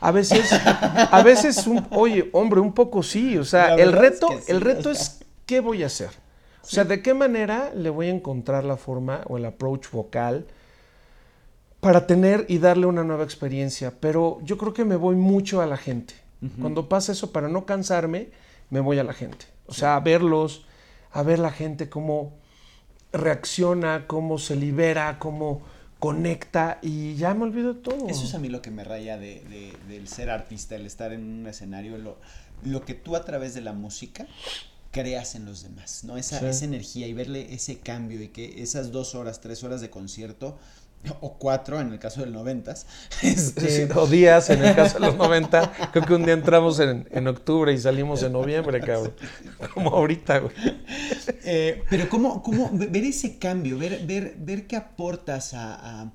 A veces, a veces, un, oye, hombre, un poco sí, o sea, el reto, el reto es, ¿qué voy a hacer? O sea, ¿de qué manera le voy a encontrar la forma o el approach vocal para tener y darle una nueva experiencia. Pero yo creo que me voy mucho a la gente. Cuando pasa eso, para no cansarme, me voy a la gente. O sea, a verlos, a ver la gente cómo reacciona, cómo se libera, cómo conecta y ya me olvido de todo.
Eso es a mí lo que me raya de, del ser artista, el estar en un escenario, lo, lo que tú a través de la música creas en los demás, ¿no? Esa, esa energía y verle ese cambio y que esas dos horas, tres horas de concierto o cuatro en el caso del noventas.
Este... o días en el caso de los 90. Creo que un día entramos en, en octubre y salimos en noviembre, cabrón. Como ahorita, güey.
Eh, pero cómo, cómo ver ese cambio, ver, ver, ver qué aportas a, a,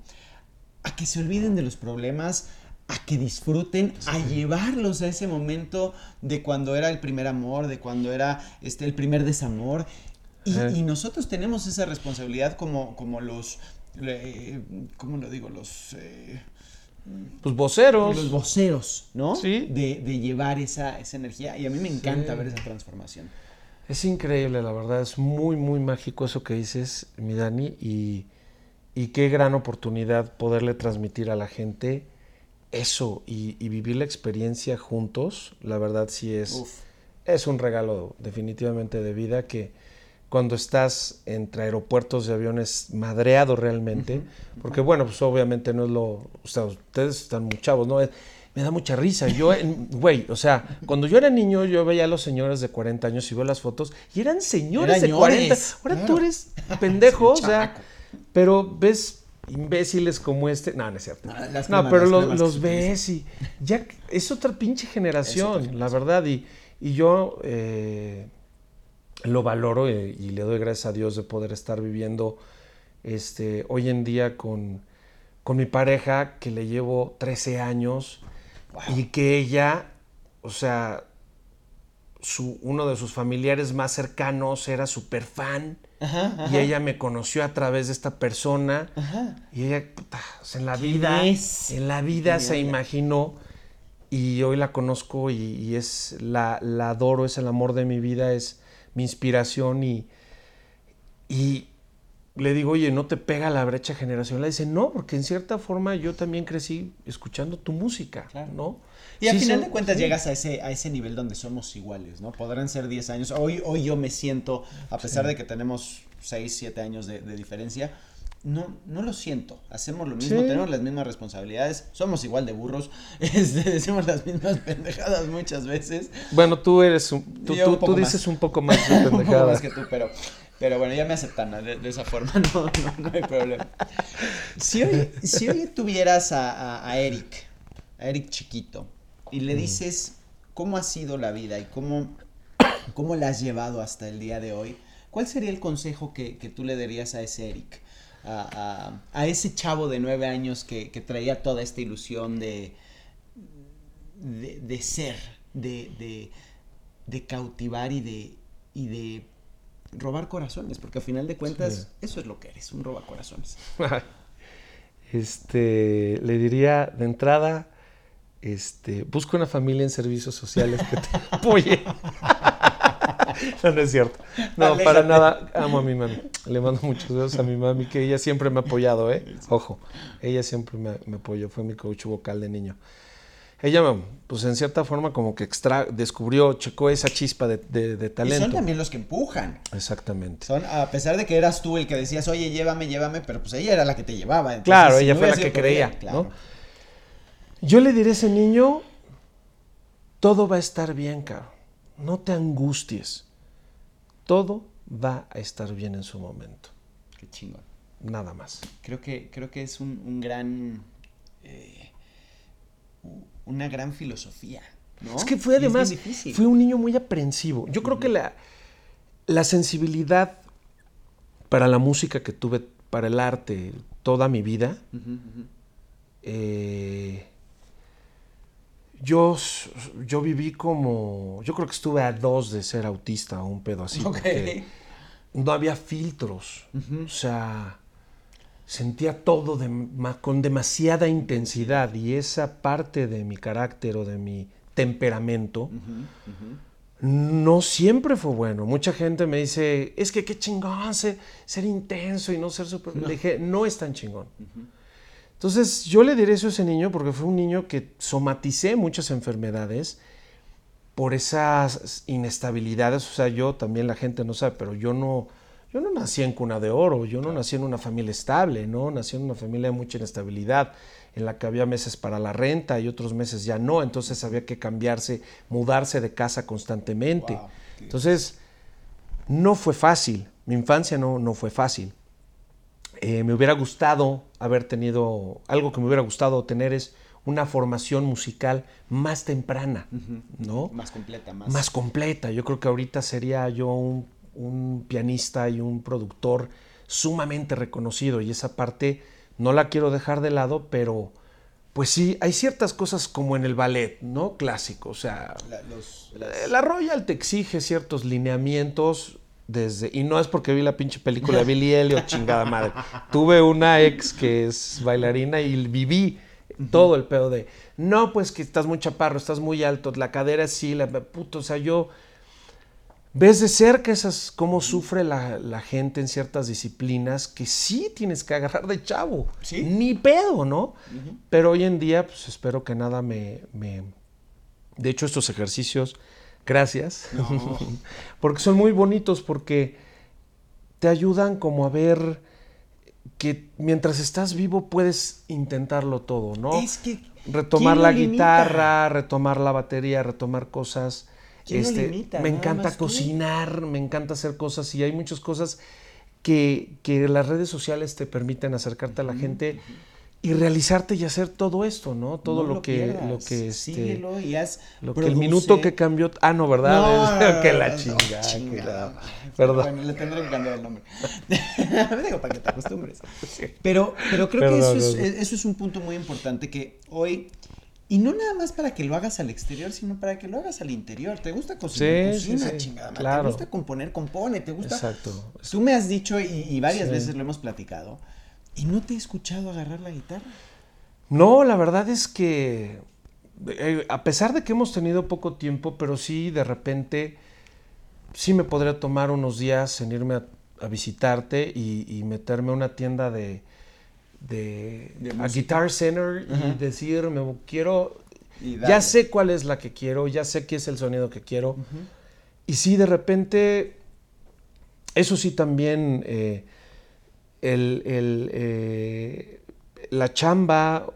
a, que se olviden de los problemas, a que disfruten, a llevarlos a ese momento de cuando era el primer amor, de cuando era este, el primer desamor. Y, y nosotros tenemos esa responsabilidad como, como los ¿cómo lo digo? Los... Eh,
pues voceros.
Los voceros, ¿no? Sí. De, llevar esa, energía. Y a mí me encanta ver esa transformación.
Es increíble, la verdad. Es muy, muy mágico eso que dices, mi Dani. Y, qué gran oportunidad poderle transmitir a la gente eso y, vivir la experiencia juntos. La verdad sí es, es un regalo definitivamente de vida que cuando estás entre aeropuertos de aviones madreado realmente, porque bueno, pues obviamente no es lo, o sea, ustedes están muy chavos, ¿no? me da mucha risa. Yo, güey, o sea, cuando yo era niño, yo veía a los señores de 40 años y veo las fotos y eran señores de 40. Ahora tú eres pendejo, o sea, pero ves imbéciles como este. No, no es cierto.
No, las
No,
cremas,
pero los ves y ya es otra pinche generación, la verdad. Y, y yo eh, lo valoro eh, y, le doy gracias a Dios de poder estar viviendo este, hoy en día con, con mi pareja que le llevo 13 años y que ella, o sea, su, uno de sus familiares más cercanos era súper fan.
Ajá,
Y ella me conoció a través de esta persona.
Ajá.
Y ella, puta, en la
¿Quién
vida,
es?
en la vida se imaginó y hoy la conozco y, y es la, la adoro, es el amor de mi vida, es mi inspiración y, y le digo, oye, ¿no te pega la brecha generacional? Le dice, no, porque en cierta forma yo también crecí escuchando tu música,
Claro.
¿no?
Y al
Sí,
final de cuentas
sí.
llegas a ese, a ese nivel donde somos iguales, ¿no? Podrán ser 10 años. Hoy, hoy yo me siento, a pesar de que tenemos 6, 7 años de, de diferencia, no, no lo siento. Hacemos lo mismo,
Sí.
tenemos las mismas responsabilidades, somos igual de burros, este, decimos las mismas pendejadas muchas veces.
Bueno, tú eres un, tú, tú-
un
tú
poco
dices
más.
un poco más de
Un poco
pendejada.
más que tú, pero, pero bueno, ya me aceptan de, de esa forma, no, no, no hay problema. Si hoy, si hoy tuvieras a, a- a Eric, a Eric chiquito, y le dices cómo ha sido la vida y cómo, cómo la has llevado hasta el día de hoy, ¿cuál sería el consejo que, que tú le darías a ese Eric? A, a- a ese chavo de nueve años que, que traía toda esta ilusión de, de, de ser, de, de, de cautivar y de, y de robar corazones, porque a final de cuentas
Sí.
eso es lo que eres, un roba corazones.
Este, le diría de entrada, este, busca una familia en servicios sociales que te apoye. no, no es cierto. No,
Aléjate.
para nada. Amo a mi mami. Le mando muchos besos a mi mami, que ella siempre me ha apoyado, ¿eh? Ojo, ella siempre me, me apoyó, fue mi coach vocal de niño. Ella, pues en cierta forma, como que extra, descubrió, checó esa chispa de, de- de
Y
talento.
son también los que empujan.
Exactamente.
Son, a pesar de que eras tú el que decías, oye, llévame, llévame, pero pues ella era la que te llevaba. entonces,
Claro,
si
ella
no
fue la que
ella,
creía,
claro.
¿no? Yo le diré a ese niño, todo va a estar bien, cabrón. No te angusties. Todo va a estar bien en su momento.
Qué chingón.
Nada más.
Creo que, creo que es un, un gran. eh, una gran filosofía. ¿no?
Es que fue además, fue un niño muy aprensivo. Yo creo que la, la sensibilidad para la música que tuve, para el arte, toda mi vida, eh, yo, yo viví como, yo creo que estuve a dos de ser autista o un pedo así.
Ok.
porque no había filtros. O sea, sentía todo de con demasiada intensidad y esa parte de mi carácter o de mi temperamento no siempre fue bueno. Mucha gente me dice, es que qué chingón ser, ser intenso y no ser súper... Le dije, no es tan chingón. Entonces yo le diré eso a ese niño porque fue un niño que somaticé muchas enfermedades por esas inestabilidades. O sea, yo también la gente no sabe, pero yo no, yo no nací en cuna de oro, yo no nací en una familia estable, ¿no? Nací en una familia de mucha inestabilidad, en la que había meses para la renta y otros meses ya no. Entonces había que cambiarse, mudarse de casa constantemente.
Wow,
Entonces, no fue fácil. Mi infancia no, no fue fácil. Eh, me hubiera gustado haber tenido, algo que me hubiera gustado tener es una formación musical más temprana, ¿no?
Más completa, más.
Más completa. Yo creo que ahorita sería yo un, un pianista y un productor sumamente reconocido y esa parte no la quiero dejar de lado, pero pues sí, hay ciertas cosas como en el ballet, ¿no? Clásico, o sea,
La, los,
eh,
las-
la Royal te exige ciertos lineamientos desde y no es porque vi la pinche película de Billy Elliot, chingada madre. Tuve una ex que es bailarina y viví todo el pedo de no, pues que estás muy chaparro, estás muy alto, la cadera sí, la puto, o sea, yo ves de cerca esas cómo sufre la, la gente en ciertas disciplinas que sí tienes que agarrar de chavo.
Sí.
Ni pedo, ¿no? Pero hoy en día, pues espero que nada me, me... De hecho, estos ejercicios, gracias,
No.
porque son muy bonitos, porque te ayudan como a ver que mientras estás vivo puedes intentarlo todo, ¿no?
Es que.
retomar
¿quién
la guitarra, retomar la batería, retomar cosas.
¿Quién lo
Este,
limita?
me encanta cocinar, me encanta hacer cosas y hay muchas cosas que, que las redes sociales te permiten acercarte a la gente y realizarte y hacer todo esto, ¿no? Todo
No
lo,
lo
que lo que este,
síguelo y haz,
lo que el minuto que cambió, ah no, ¿verdad?
No,
que la chingada,
chingada.
Perdón.
Bueno, le tendré que cambiar el nombre. Digo, para que te acostumbres. Pero, pero creo que eso es, eso es un punto muy importante que hoy, y no nada más para que lo hagas al exterior, sino para que lo hagas al interior. ¿Te gusta cocinar?
Sí, sí,
Cocina,
sí,
chingada. madre.
claro.
¿Te gusta componer? Compone. ¿Te gusta?
Exacto.
Tú me has dicho, y, y varias
Sí.
veces lo hemos platicado, y no te he escuchado agarrar la guitarra.
No, la verdad es que eh, a pesar de que hemos tenido poco tiempo, pero sí de repente sí me podría tomar unos días en irme a, a visitarte y, y meterme a una tienda de, de,
De
a. Guitar Center y decirme quiero
Y
ya sé cuál es la que quiero, ya sé qué es el sonido que quiero. Y sí, de repente, eso sí también, eh, el, el, eh, la chamba,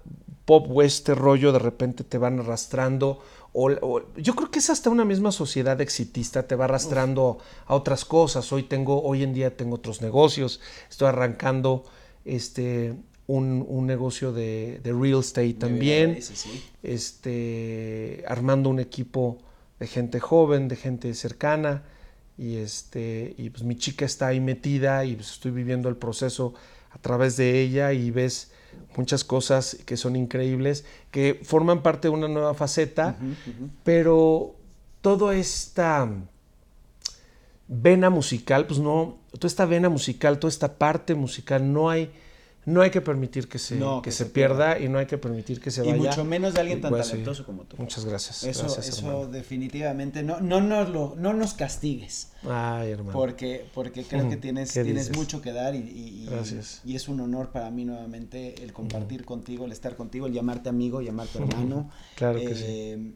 pop o este rollo, de repente te van arrastrando. O, o- yo creo que es hasta una misma sociedad exitista, te va arrastrando a otras cosas. Hoy tengo, hoy en día tengo otros negocios, estoy arrancando este un, un negocio de, de real estate también
sí.
este, armando un equipo de gente joven, de gente cercana, y, este, y pues mi chica está ahí metida y pues estoy viviendo el proceso a través de ella y ves muchas cosas que son increíbles, que forman parte de una nueva faceta, pero toda esta vena musical, pues no, toda esta vena musical, toda esta parte musical, no hay, no hay que permitir que se,
No,
que
que
se
se
pierda y no hay que permitir que se
Y
vaya.
mucho menos de alguien tan talentoso como tú.
Muchas gracias.
Eso,
gracias,
eso
hermano.
definitivamente no, no, nos lo, no nos castigues.
Ay, hermano.
Porque, porque creo que
Mm,
tienes,
¿qué
tienes
dices?
mucho que dar y, y- y- y es un honor para mí nuevamente el compartir contigo, el estar contigo, el llamarte amigo, llamarte hermano.
Claro que sí.
Eh,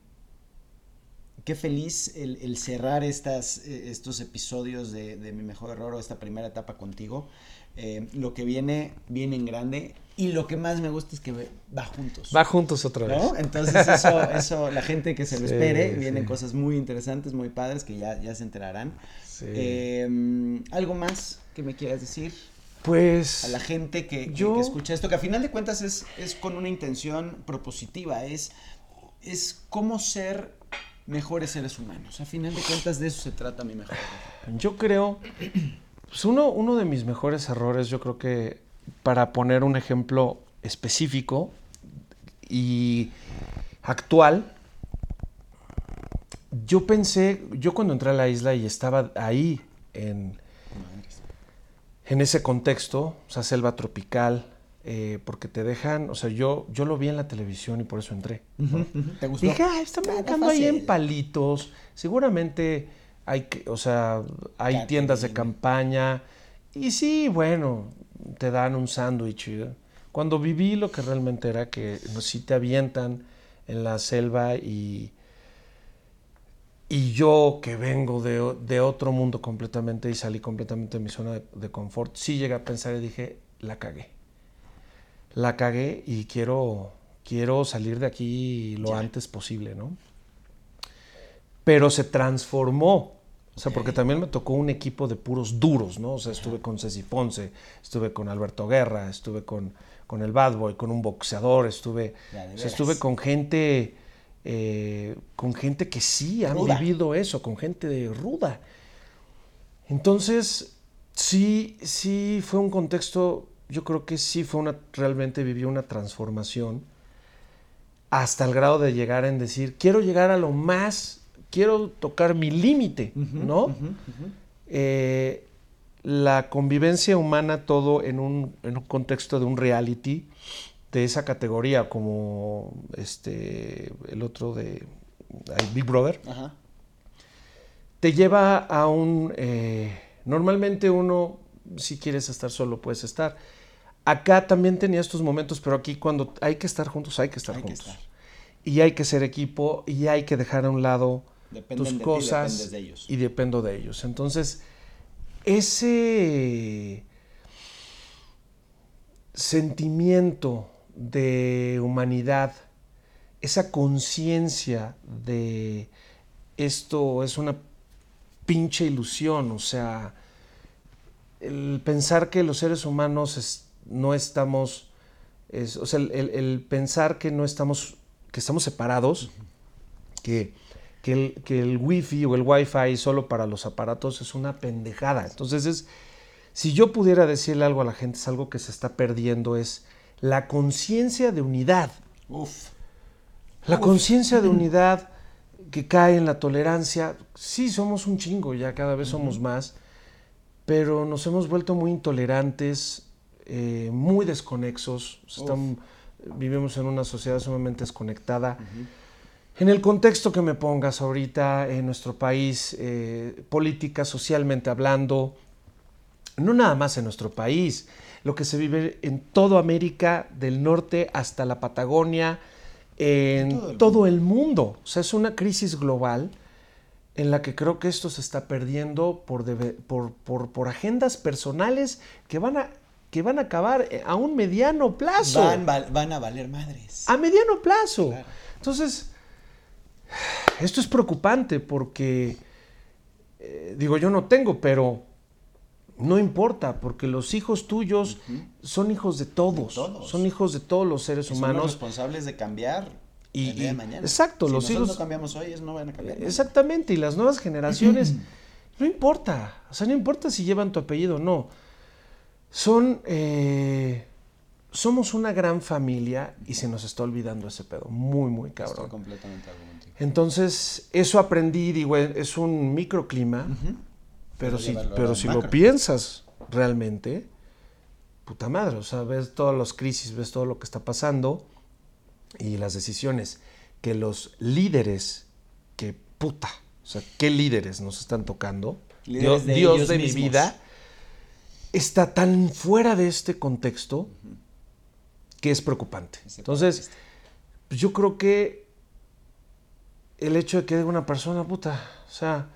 Qué feliz el, el cerrar estas, eh, estos episodios de, de Mi Mejor Error o esta primera etapa contigo. Eh, lo que viene, viene en grande y lo que más me gusta es que va juntos.
Va juntos otra vez.
¿No? Entonces eso, eso, la gente que se lo
Sí,
espere, vienen
sí.
cosas muy interesantes, muy padres que ya, ya se enterarán.
Sí.
Eh, ¿Algo más que me quieras decir
pues
a la gente que,
Yo-
que escucha esto? Que a final de cuentas es, es con una intención propositiva, es, es cómo ser mejores seres humanos. A final de cuentas de eso se trata mi mejor.
yo creo, pues uno, uno de mis mejores errores, yo creo que para poner un ejemplo específico y actual, yo pensé, yo cuando entré a la isla y estaba ahí en, en ese contexto, o sea, selva tropical, eh, porque te dejan, o sea, yo, yo lo vi en la televisión y por eso entré. ¿no?
¿Te gustó?
Dije, ah, están
Ah,
brincando ahí en palitos. Seguramente hay, que- o sea, hay
Catering.
tiendas de campaña. Y sí, bueno, te dan un sándwich. ¿eh? Cuando viví lo que realmente era que no, sí te avientan en la selva y, y yo que vengo de, de otro mundo completamente y salí completamente de mi zona de, de confort, sí llegué a pensar y dije, la cagué. La cagué y quiero, quiero salir de aquí lo
Ya.
antes posible, ¿no? Pero se transformó. O sea, porque también me tocó un equipo de puros duros, ¿no? O sea, estuve con Ceci Ponce, estuve con Alberto Guerra, estuve con, con el Bad Boy, con un boxeador, estuve, o sea, estuve con gente, eh, con gente que sí han
Ruda.
vivido eso, con gente de ruda. Entonces, sí, sí fue un contexto, yo creo que sí fue una, realmente viví una transformación hasta el grado de llegar en decir, quiero llegar a lo más, quiero tocar mi límite, ¿no? Eh, la convivencia humana, todo en un, en un contexto de un reality de esa categoría, como este, el otro de Big Brother,
Ajá.
te lleva a un... eh, normalmente uno, si quieres estar solo, puedes estar. Acá también tenía estos momentos, pero aquí cuando hay que estar juntos, hay que estar
Hay que
juntos.
estar.
Y hay que ser equipo y hay que dejar a un lado
Dependen
tus
de
cosas
dependes de ellos.
y dependo de ellos. Entonces, ese sentimiento de humanidad, esa conciencia de esto es una pinche ilusión, o sea, el pensar que los seres humanos no estamos, o sea, el, pensar que no estamos, que estamos separados, que, que, el, que el wifi o el wifi solo para los aparatos es una pendejada. Entonces es, si yo pudiera decirle algo a la gente, es algo que se está perdiendo, es la conciencia de unidad. Uf. La conciencia de unidad que cae en la tolerancia. Sí, somos un chingo, ya cada vez somos más, pero nos hemos vuelto muy intolerantes, eh, muy desconexos. vivimos en una sociedad sumamente desconectada. En el contexto que me pongas ahorita en nuestro país, eh, política, socialmente hablando, no nada más en nuestro país, lo que se vive en toda América, del norte hasta la Patagonia, en todo el, mundo. O sea, es una crisis global en la que creo que esto se está perdiendo por, por, por, agendas personales que van a que van a acabar eh, a un mediano plazo.
Van, a valer madres.
A mediano plazo. Entonces, esto es preocupante porque, eh, digo, yo no tengo, pero no importa, porque los hijos tuyos son hijos de todos, son hijos de todos los seres humanos. Son
responsables de cambiar y, el día de mañana.
Exacto,
si
los hijos.
no cambiamos hoy, ellos no van a cambiar.
Exactamente, y las nuevas generaciones, no importa, o sea, no importa si llevan tu apellido o no. Son, eh, somos una gran familia y se nos está olvidando ese pedo, muy, muy cabrón. Estoy
completamente
Entonces, eso aprendí, digo, es un microclima. Pero si, pero si lo piensas realmente, puta madre, o sea, ves todas las crisis, ves todo lo que está pasando y las decisiones que los líderes, que puta, o sea, qué líderes nos están tocando, Dios de, mi vida, está tan fuera de este contexto que es preocupante. Entonces, pues yo creo que el hecho de que una persona, puta, o sea,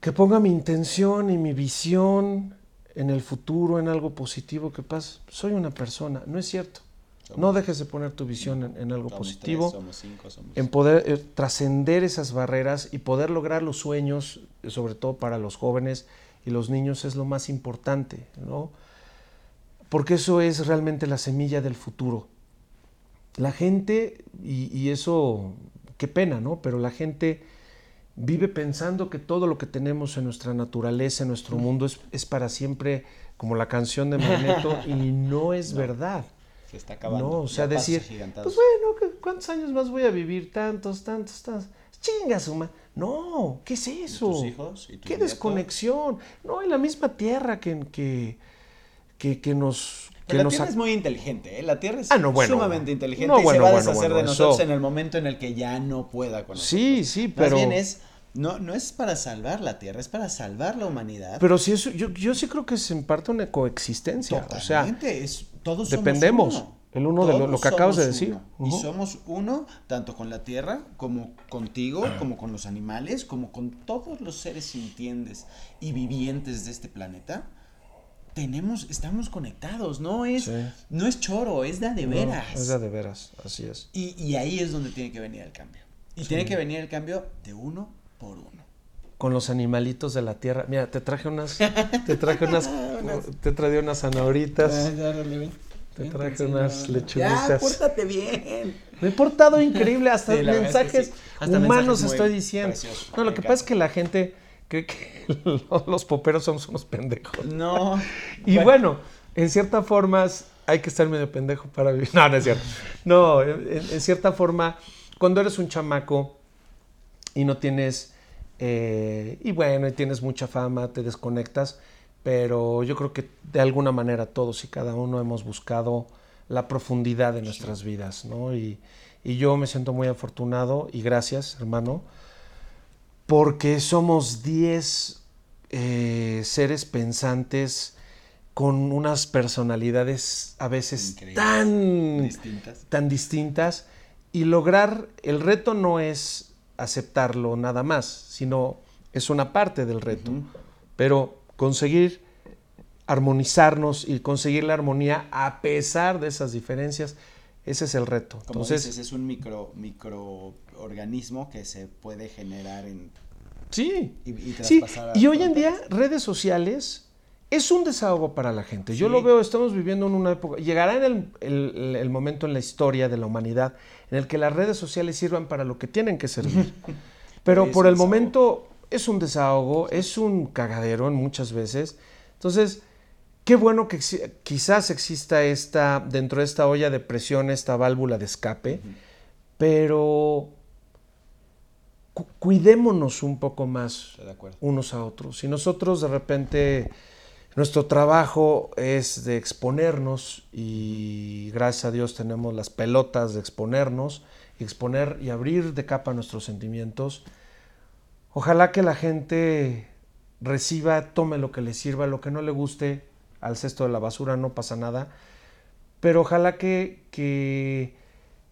que ponga mi intención y mi visión en el futuro, en algo positivo que pasa. Soy una persona, no es cierto. no dejes de poner tu visión en, algo positivo, en poder eh, trascender esas barreras y poder lograr los sueños, sobre todo para los jóvenes y los niños, es lo más importante, ¿no? Porque eso es realmente la semilla del futuro. La gente, y, y eso, qué pena, ¿no? Pero la gente vive pensando que todo lo que tenemos en nuestra naturaleza, en nuestro mundo, es, para siempre, como la canción de Magneto, y no es verdad.
Se está acabando.
No, o sea, decir, pues bueno, ¿cuántos años más voy a vivir? Tantos, tantos, tantos. Chinga suma. No, ¿qué es eso?
tus hijos?
¿Qué desconexión? No, en la misma tierra que, que, que, nos
la Tierra es muy inteligente, ¿eh? La Tierra es ah, sumamente inteligente y se va a deshacer de nosotros en el momento en el que ya no pueda con
Sí, sí, pero...
Más bien es, no, no es para salvar la Tierra, es para salvar la humanidad.
Pero sí, eso, yo, yo sí creo que es en parte una coexistencia. o sea,
es, todos
dependemos.
Somos uno.
El uno de lo, que acabas de decir.
Y somos uno tanto con la tierra como contigo, como con los animales, como con todos los seres sintientes y vivientes de este planeta tenemos, estamos conectados, no es, no es choro, es de de veras.
es de de veras, así es.
Y, ahí es donde tiene que venir el cambio. Y tiene que venir el cambio de uno por uno.
Con los animalitos de la tierra. Mira, te traje unas, te traje unas, te traje unas zanahoritas. te traje unas lechuguitas.
Ya, pórtate bien.
Me he portado increíble, hasta mensajes humanos estoy diciendo. no, lo que pasa es que la gente cree que los poperos somos unos pendejos.
No.
y bueno. en cierta forma hay que estar medio pendejo para vivir. No, no es cierto. No, en, cierta forma, cuando eres un chamaco y no tienes, eh, y bueno, y tienes mucha fama, te desconectas, pero yo creo que de alguna manera todos y cada uno hemos buscado la profundidad de nuestras vidas, ¿no? Y, y yo me siento muy afortunado y gracias, hermano, porque somos 10 eh, seres pensantes con unas personalidades a veces tan distintas. tan distintas y lograr el reto no es aceptarlo nada más, sino es una parte del reto, pero conseguir armonizarnos y conseguir la armonía a pesar de esas diferencias, ese es el reto.
Entonces, es un micro, micro organismo que se puede generar en...
Sí, y, sí. y hoy en día redes sociales es un desahogo para la gente. Yo lo veo, estamos viviendo en una época, llegará en el, momento en la historia de la humanidad en el que las redes sociales sirvan para lo que tienen que servir. Pero por el momento es un desahogo, es un cagadero en muchas veces. Entonces, qué bueno que quizás exista esta, dentro de esta olla de presión, esta válvula de escape, pero cuidémonos un poco más unos a otros. Si nosotros de repente nuestro trabajo es de exponernos y gracias a Dios tenemos las pelotas de exponernos, exponer y abrir de capa nuestros sentimientos. Ojalá que la gente reciba, tome lo que le sirva, lo que no le guste al cesto de la basura, no pasa nada. Pero ojalá que, que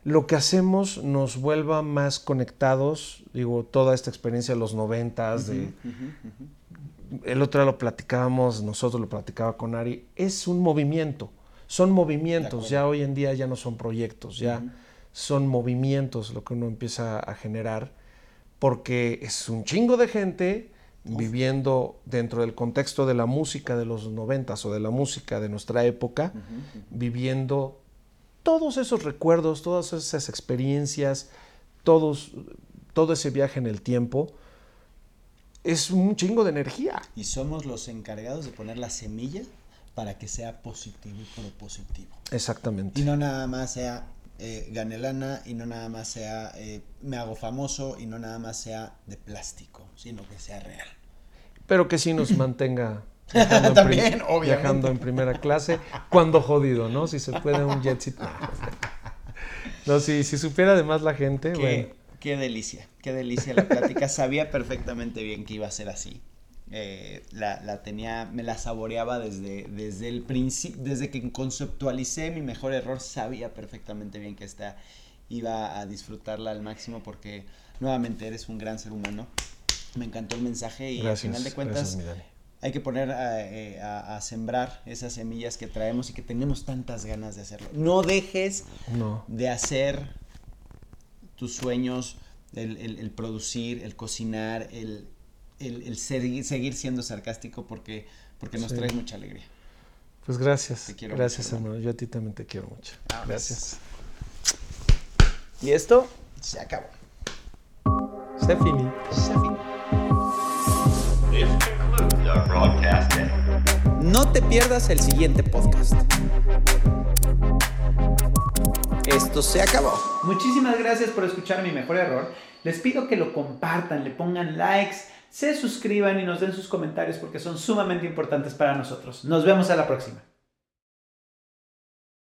lo que hacemos nos vuelva más conectados. Digo, toda esta experiencia de los noventas, de... El otro día lo platicábamos, nosotros lo platicaba con Ari, es un movimiento, son movimientos, ya hoy en día ya no son proyectos, ya son movimientos lo que uno empieza a generar, porque es un chingo de gente viviendo dentro del contexto de la música de los noventas o de la música de nuestra época, viviendo todos esos recuerdos, todas esas experiencias, todos, todo ese viaje en el tiempo, es un chingo de energía.
Y somos los encargados de poner la semilla para que sea positivo y propositivo.
Exactamente.
Y no nada más sea eh, ganelana y no nada más sea eh, me hago famoso y no nada más sea de plástico, sino que sea real.
Pero que sí nos mantenga
También,
en viajando en primera clase, cuando jodido, ¿no? Si se puede un jet No, si, si supiera además la gente,
qué, Qué delicia, qué delicia la plática. Sabía perfectamente bien que iba a ser así. Eh, la, tenía, me la saboreaba desde, desde el principio, desde que conceptualicé mi mejor error, sabía perfectamente bien que esta iba a disfrutarla al máximo porque nuevamente eres un gran ser humano. Me encantó el mensaje y al final de cuentas hay que poner eh, a, sembrar esas semillas que traemos y que tenemos tantas ganas de hacerlo. No dejes de hacer tus sueños, el, producir, el cocinar, el, seguir, siendo sarcástico porque, porque nos trae mucha alegría.
Pues gracias. gracias, hermano. Yo a ti también te quiero mucho.
Ah, pues. gracias. Y esto se acabó.
Se fini. Se fini.
No te pierdas el siguiente podcast. Esto se acabó. Muchísimas gracias por escuchar mi mejor error. Les pido que lo compartan, le pongan likes, se suscriban y nos den sus comentarios porque son sumamente importantes para nosotros. Nos vemos a la próxima.